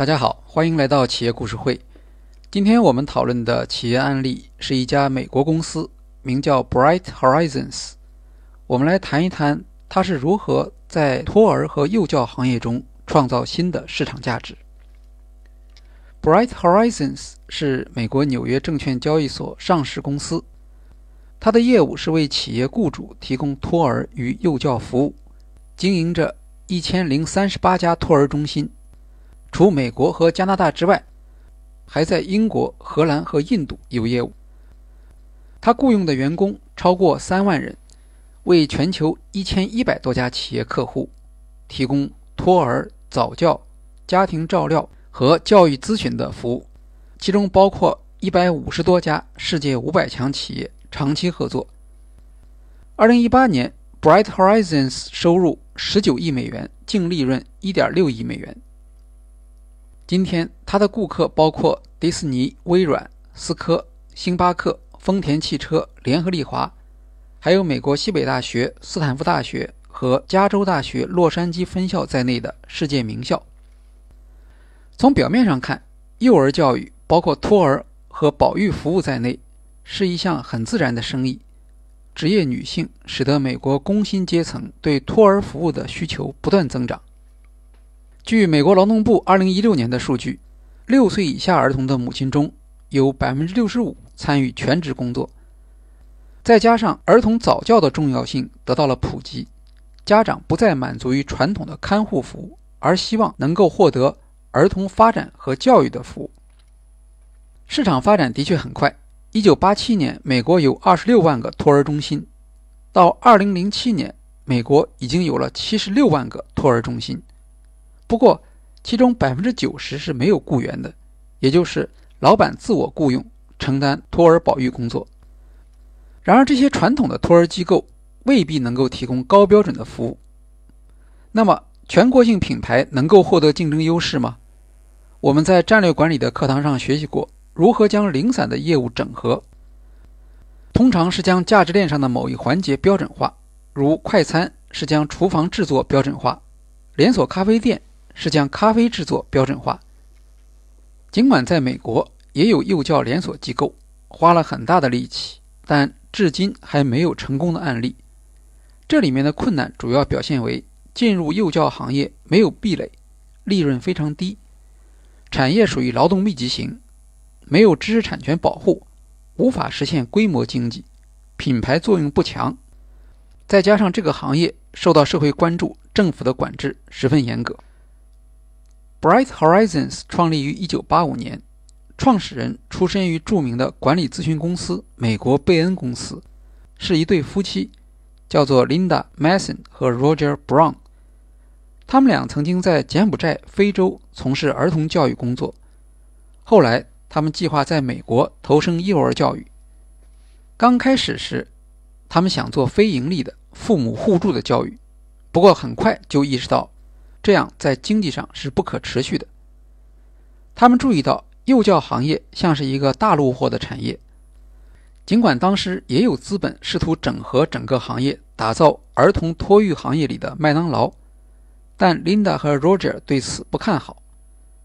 大家好，欢迎来到企业故事会。今天我们讨论的企业案例是一家美国公司，名叫 Bright Horizons。我们来谈一谈它是如何在托儿和幼教行业中创造新的市场价值。Bright Horizons 是美国纽约证券交易所上市公司，它的业务是为企业雇主提供托儿与幼教服务，经营着一千零三十八家托儿中心。除美国和加拿大之外，还在英国、荷兰和印度有业务。他雇佣的员工超过三万人，为全球一千一百多家企业客户提供托儿、早教、家庭照料和教育咨询的服务，其中包括一百五十多家世界五百强企业长期合作。二零一八年，Bright Horizons 收入十九亿美元，净利润一点六亿美元。今天，他的顾客包括迪士尼、微软、思科、星巴克、丰田汽车、联合利华，还有美国西北大学、斯坦福大学和加州大学洛杉矶分校在内的世界名校。从表面上看，幼儿教育包括托儿和保育服务在内，是一项很自然的生意。职业女性使得美国工薪阶层对托儿服务的需求不断增长。据美国劳动部2016年的数据，六岁以下儿童的母亲中有65%参与全职工作。再加上儿童早教的重要性得到了普及，家长不再满足于传统的看护服务，而希望能够获得儿童发展和教育的服务。市场发展的确很快，1987年美国有26万个托儿中心，到2007年，美国已经有了76万个托儿中心。不过，其中百分之九十是没有雇员的，也就是老板自我雇佣承担托儿保育工作。然而，这些传统的托儿机构未必能够提供高标准的服务。那么，全国性品牌能够获得竞争优势吗？我们在战略管理的课堂上学习过，如何将零散的业务整合。通常是将价值链上的某一环节标准化，如快餐是将厨房制作标准化，连锁咖啡店。是将咖啡制作标准化。尽管在美国也有幼教连锁机构花了很大的力气，但至今还没有成功的案例。这里面的困难主要表现为进入幼教行业没有壁垒，利润非常低，产业属于劳动密集型，没有知识产权保护，无法实现规模经济，品牌作用不强，再加上这个行业受到社会关注，政府的管制十分严格。Bright Horizons 创立于1985年，创始人出身于著名的管理咨询公司美国贝恩公司，是一对夫妻，叫做 Linda Mason 和 Roger Brown。他们俩曾经在柬埔寨、非洲从事儿童教育工作，后来他们计划在美国投身幼儿教育。刚开始时，他们想做非盈利的、父母互助的教育，不过很快就意识到。这样在经济上是不可持续的。他们注意到幼教行业像是一个大陆货的产业，尽管当时也有资本试图整合整个行业，打造儿童托育行业里的麦当劳，但 Linda 和 Roger 对此不看好。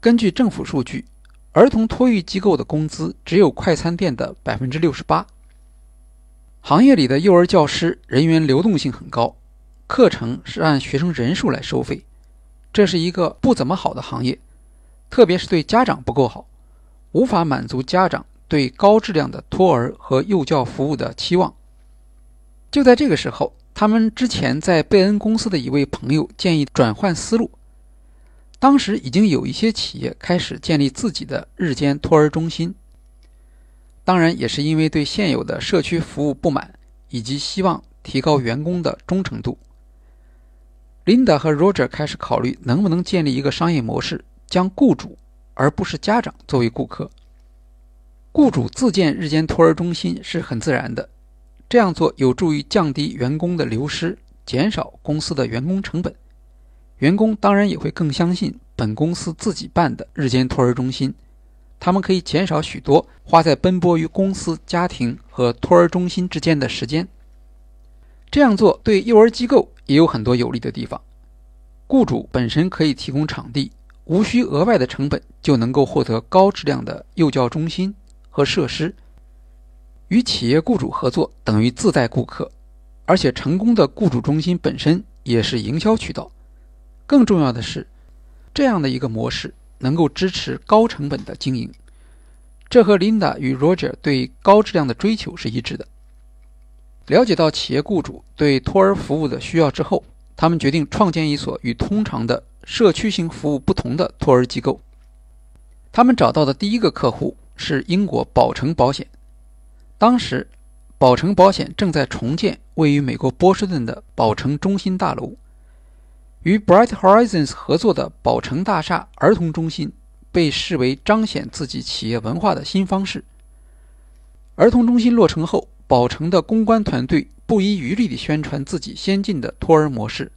根据政府数据，儿童托育机构的工资只有快餐店的百分之六十八。行业里的幼儿教师人员流动性很高，课程是按学生人数来收费。这是一个不怎么好的行业，特别是对家长不够好，无法满足家长对高质量的托儿和幼教服务的期望。就在这个时候，他们之前在贝恩公司的一位朋友建议转换思路。当时已经有一些企业开始建立自己的日间托儿中心，当然也是因为对现有的社区服务不满，以及希望提高员工的忠诚度。Linda 和 Roger 开始考虑能不能建立一个商业模式，将雇主而不是家长作为顾客。雇主自建日间托儿中心是很自然的，这样做有助于降低员工的流失，减少公司的员工成本。员工当然也会更相信本公司自己办的日间托儿中心，他们可以减少许多花在奔波于公司、家庭和托儿中心之间的时间。这样做对幼儿机构也有很多有利的地方。雇主本身可以提供场地，无需额外的成本就能够获得高质量的幼教中心和设施。与企业雇主合作等于自带顾客，而且成功的雇主中心本身也是营销渠道。更重要的是，这样的一个模式能够支持高成本的经营。这和 Linda 与 Roger 对高质量的追求是一致的。了解到企业雇主对托儿服务的需要之后，他们决定创建一所与通常的社区型服务不同的托儿机构。他们找到的第一个客户是英国保诚保险。当时，保诚保险正在重建位于美国波士顿的保诚中心大楼。与 Bright Horizons 合作的保诚大厦儿童中心被视为彰显自己企业文化的新方式。儿童中心落成后，宝城的公关团队不遗余力地宣传自己先进的托儿模式。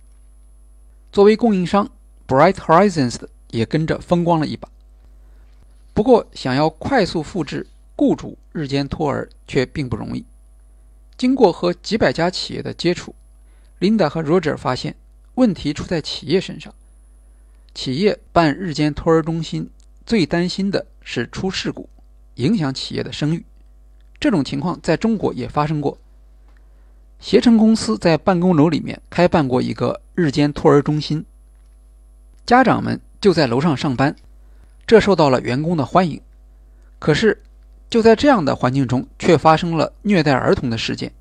作为供应商，Bright Horizons 也跟着风光了一把。不过，想要快速复制雇主日间托儿却并不容易。经过和几百家企业的接触，Linda 和 Roger 发现问题出在企业身上。企业办日间托儿中心最担心的是出事故，影响企业的声誉。这种情况在中国也发生过。携程公司在办公楼里面开办过一个日间托儿中心，家长们就在楼上上班，这受到了员工的欢迎。可是，就在这样的环境中，却发生了虐待儿童的事件。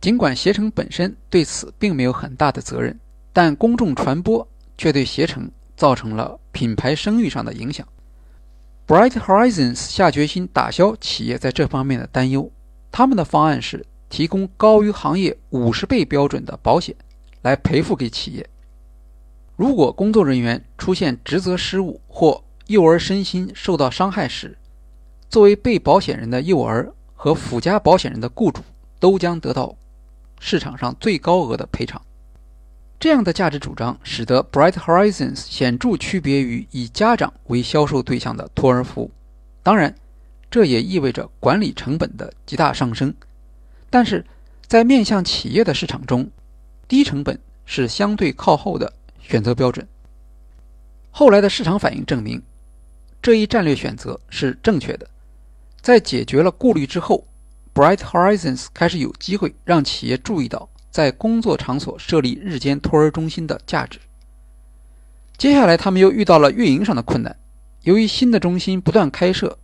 尽管携程本身对此并没有很大的责任，但公众传播却对携程造成了品牌声誉上的影响。Bright Horizons 下决心打消企业在这方面的担忧。他们的方案是提供高于行业五十倍标准的保险，来赔付给企业。如果工作人员出现职责失误或幼儿身心受到伤害时，作为被保险人的幼儿和附加保险人的雇主都将得到市场上最高额的赔偿。这样的价值主张使得 Bright Horizons 显著区别于以家长为销售对象的托儿服务。当然，这也意味着管理成本的极大上升。但是，在面向企业的市场中，低成本是相对靠后的选择标准。后来的市场反应证明，这一战略选择是正确的。在解决了顾虑之后，Bright Horizons 开始有机会让企业注意到。在工作场所设立日间托儿中心的价值。接下来，他们又遇到了运营上的困难。由于新的中心不断开设，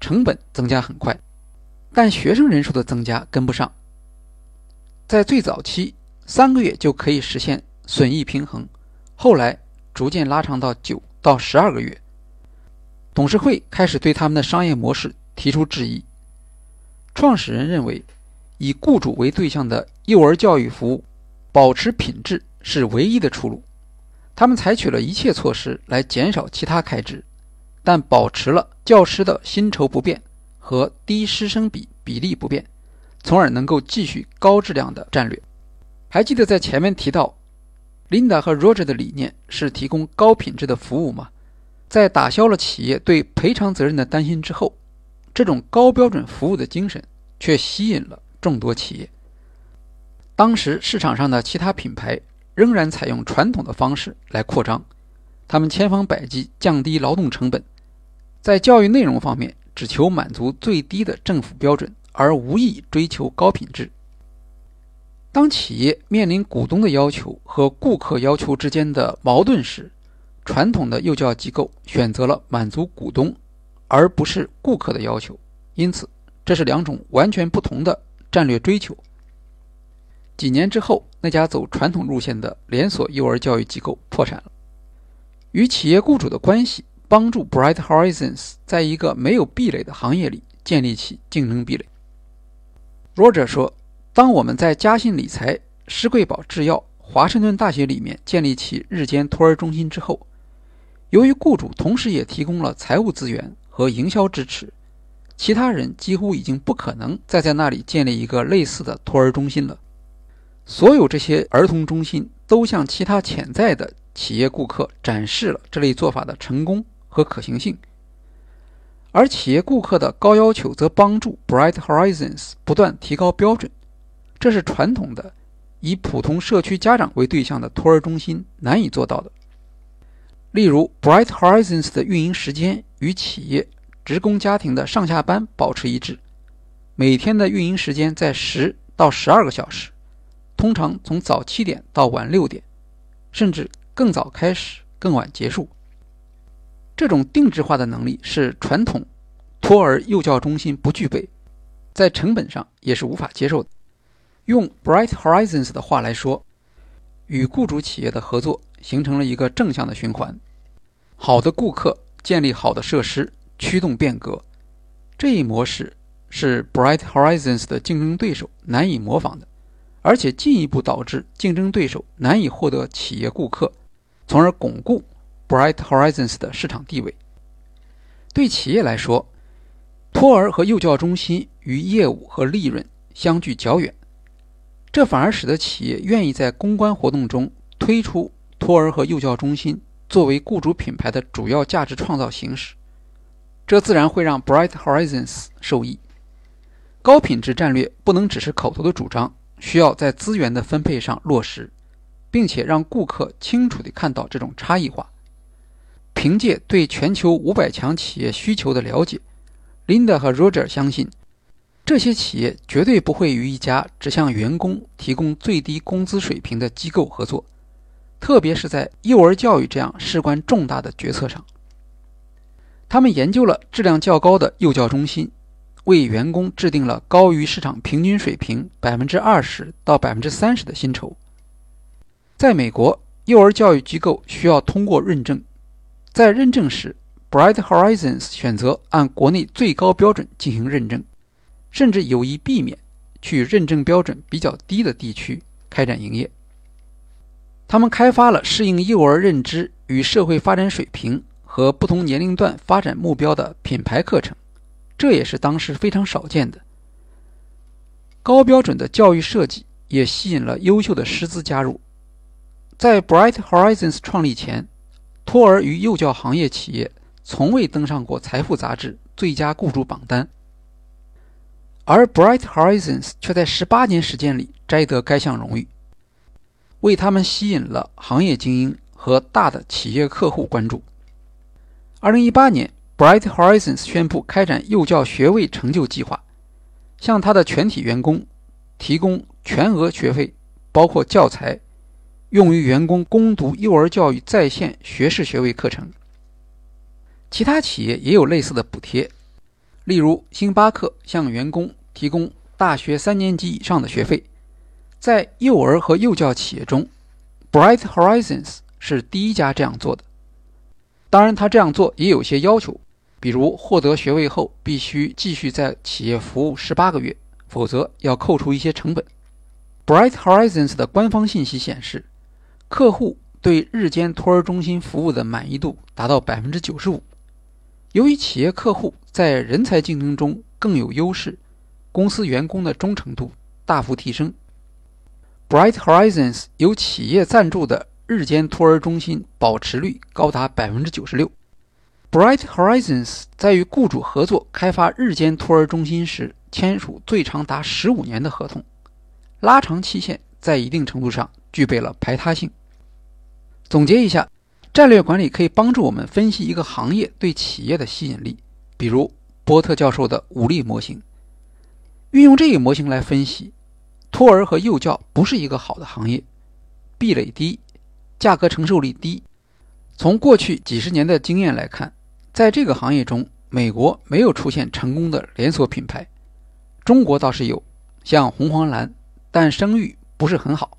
成本增加很快，但学生人数的增加跟不上。在最早期，三个月就可以实现损益平衡，后来逐渐拉长到九到十二个月。董事会开始对他们的商业模式提出质疑。创始人认为。以雇主为对象的幼儿教育服务，保持品质是唯一的出路。他们采取了一切措施来减少其他开支，但保持了教师的薪酬不变和低师生比比例不变，从而能够继续高质量的战略。还记得在前面提到，Linda 和 Roger 的理念是提供高品质的服务吗？在打消了企业对赔偿责任的担心之后，这种高标准服务的精神却吸引了。众多企业，当时市场上的其他品牌仍然采用传统的方式来扩张，他们千方百计降低劳动成本，在教育内容方面只求满足最低的政府标准，而无意追求高品质。当企业面临股东的要求和顾客要求之间的矛盾时，传统的幼教机构选择了满足股东，而不是顾客的要求，因此这是两种完全不同的。战略追求。几年之后，那家走传统路线的连锁幼儿教育机构破产了。与企业雇主的关系帮助 Bright Horizons 在一个没有壁垒的行业里建立起竞争壁垒。Roger 说：“当我们在嘉信理财、施贵宝制药、华盛顿大学里面建立起日间托儿中心之后，由于雇主同时也提供了财务资源和营销支持。”其他人几乎已经不可能再在那里建立一个类似的托儿中心了。所有这些儿童中心都向其他潜在的企业顾客展示了这类做法的成功和可行性，而企业顾客的高要求则帮助 Bright Horizons 不断提高标准。这是传统的以普通社区家长为对象的托儿中心难以做到的。例如，Bright Horizons 的运营时间与企业职工家庭的上下班保持一致，每天的运营时间在十到十二个小时，通常从早七点到晚六点，甚至更早开始，更晚结束。这种定制化的能力是传统托儿幼教中心不具备，在成本上也是无法接受的。用 Bright Horizons 的话来说，与雇主企业的合作形成了一个正向的循环。好的顾客建立好的设施，驱动变革。这一模式是 Bright Horizons 的竞争对手难以模仿的，而且进一步导致竞争对手难以获得企业顾客，从而巩固 Bright Horizons 的市场地位。对企业来说，托儿和幼教中心与业务和利润相距较远。这反而使得企业愿意在公关活动中推出托儿和幼教中心作为雇主品牌的主要价值创造形式，这自然会让 Bright Horizons 受益。高品质战略不能只是口头的主张，需要在资源的分配上落实，并且让顾客清楚地看到这种差异化。凭借对全球五百强企业需求的了解，Linda 和 Roger 相信。这些企业绝对不会与一家只向员工提供最低工资水平的机构合作，特别是在幼儿教育这样事关重大的决策上。他们研究了质量较高的幼教中心，为员工制定了高于市场平均水平百分之二十到百分之三十的薪酬。在美国，幼儿教育机构需要通过认证，在认证时，Bright Horizons 选择按国内最高标准进行认证。甚至有意避免去认证标准比较低的地区开展营业。他们开发了适应幼儿认知与社会发展水平和不同年龄段发展目标的品牌课程，这也是当时非常少见的。高标准的教育设计也吸引了优秀的师资加入。在 Bright Horizons 创立前，托儿与幼教行业企业从未登上过《财富》杂志最佳雇主榜单。而 Bright Horizons 却在十八年时间里摘得该项荣誉，为他们吸引了行业精英和大的企业客户关注。二零一八年，Bright Horizons 宣布开展幼教学位成就计划，向他的全体员工提供全额学费，包括教材，用于员工攻读幼儿教育在线学士学位课程。其他企业也有类似的补贴。例如，星巴克向员工提供大学三年级以上的学费。在幼儿和幼教企业中，Bright Horizons 是第一家这样做的。当然，他这样做也有些要求，比如获得学位后必须继续在企业服务十八个月，否则要扣除一些成本。Bright Horizons 的官方信息显示，客户对日间托儿中心服务的满意度达到百分之九十五。由于企业客户在人才竞争中更有优势，公司员工的忠诚度大幅提升。Bright Horizons 由企业赞助的日间托儿中心保持率高达百分之九十六。Bright Horizons 在与雇主合作开发日间托儿中心时，签署最长达十五年的合同，拉长期限在一定程度上具备了排他性。总结一下。战略管理可以帮助我们分析一个行业对企业的吸引力，比如波特教授的五力模型。运用这一模型来分析，托儿和幼教不是一个好的行业，壁垒低，价格承受力低。从过去几十年的经验来看，在这个行业中，美国没有出现成功的连锁品牌，中国倒是有，像红黄蓝，但声誉不是很好。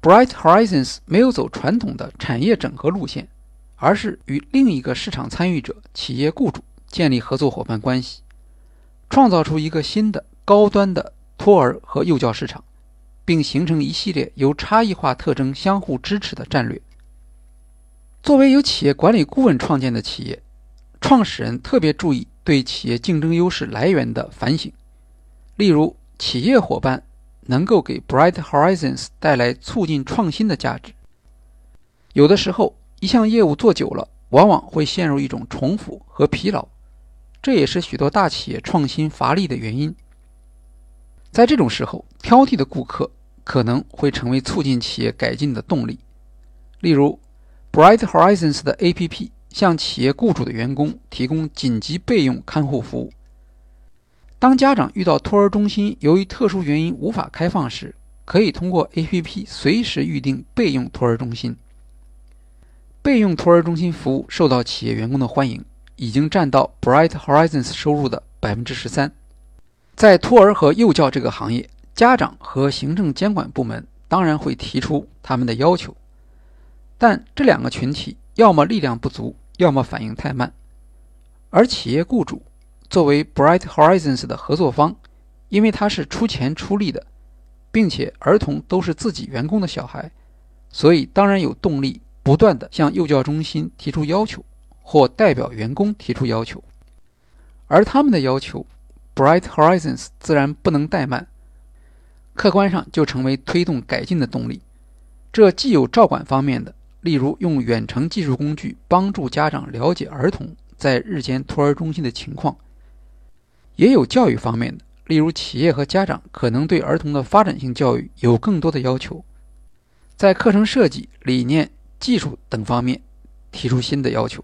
Bright Horizons 没有走传统的产业整合路线，而是与另一个市场参与者——企业雇主建立合作伙伴关系，创造出一个新的高端的托儿和幼教市场，并形成一系列由差异化特征相互支持的战略。作为由企业管理顾问创建的企业，创始人特别注意对企业竞争优势来源的反省，例如企业伙伴。能够给 Bright Horizons 带来促进创新的价值。有的时候，一项业务做久了，往往会陷入一种重复和疲劳，这也是许多大企业创新乏力的原因。在这种时候，挑剔的顾客可能会成为促进企业改进的动力。例如 Bright Horizons 的 APP 向企业雇主的员工提供紧急备用看护服务。当家长遇到托儿中心由于特殊原因无法开放时，可以通过 APP 随时预定备用托儿中心。备用托儿中心服务受到企业员工的欢迎，已经占到 Bright Horizons 收入的百分之十三。在托儿和幼教这个行业，家长和行政监管部门当然会提出他们的要求，但这两个群体要么力量不足，要么反应太慢，而企业雇主。作为 Bright Horizons 的合作方，因为他是出钱出力的，并且儿童都是自己员工的小孩，所以当然有动力不断的向幼教中心提出要求，或代表员工提出要求。而他们的要求，Bright Horizons 自然不能怠慢，客观上就成为推动改进的动力。这既有照管方面的，例如用远程技术工具帮助家长了解儿童在日间托儿中心的情况。也有教育方面的，例如企业和家长可能对儿童的发展性教育有更多的要求，在课程设计、理念、技术等方面提出新的要求。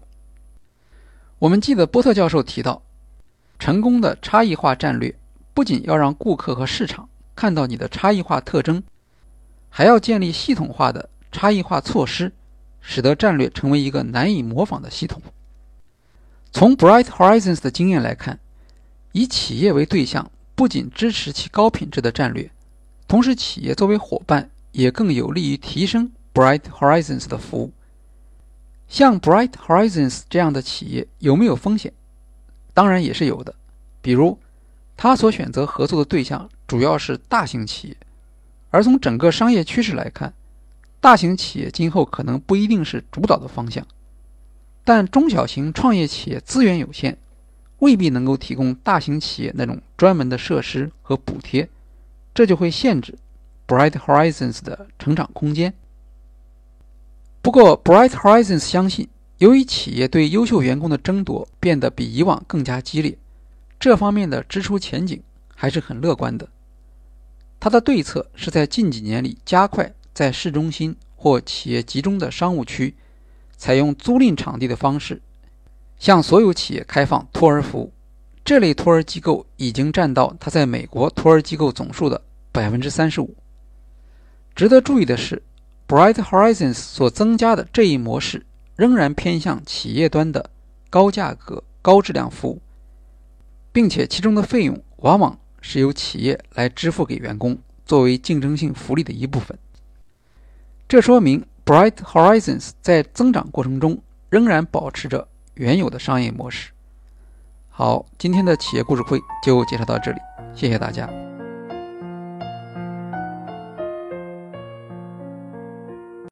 我们记得波特教授提到，成功的差异化战略不仅要让顾客和市场看到你的差异化特征，还要建立系统化的差异化措施，使得战略成为一个难以模仿的系统。从 Bright Horizons 的经验来看。以企业为对象，不仅支持其高品质的战略，同时企业作为伙伴也更有利于提升 Bright Horizons 的服务。像 Bright Horizons 这样的企业有没有风险？当然也是有的。比如，他所选择合作的对象主要是大型企业，而从整个商业趋势来看，大型企业今后可能不一定是主导的方向。但中小型创业企业资源有限。未必能够提供大型企业那种专门的设施和补贴，这就会限制 Bright Horizons 的成长空间。不过，Bright Horizons 相信，由于企业对优秀员工的争夺变得比以往更加激烈，这方面的支出前景还是很乐观的。他的对策是在近几年里加快在市中心或企业集中的商务区，采用租赁场地的方式。向所有企业开放托儿服务，这类托儿机构已经占到它在美国托儿机构总数的百分之三十五。值得注意的是，Bright Horizons 所增加的这一模式仍然偏向企业端的高价格、高质量服务，并且其中的费用往往是由企业来支付给员工，作为竞争性福利的一部分。这说明 Bright Horizons 在增长过程中仍然保持着。原有的商业模式。好，今天的企业故事会就介绍到这里，谢谢大家。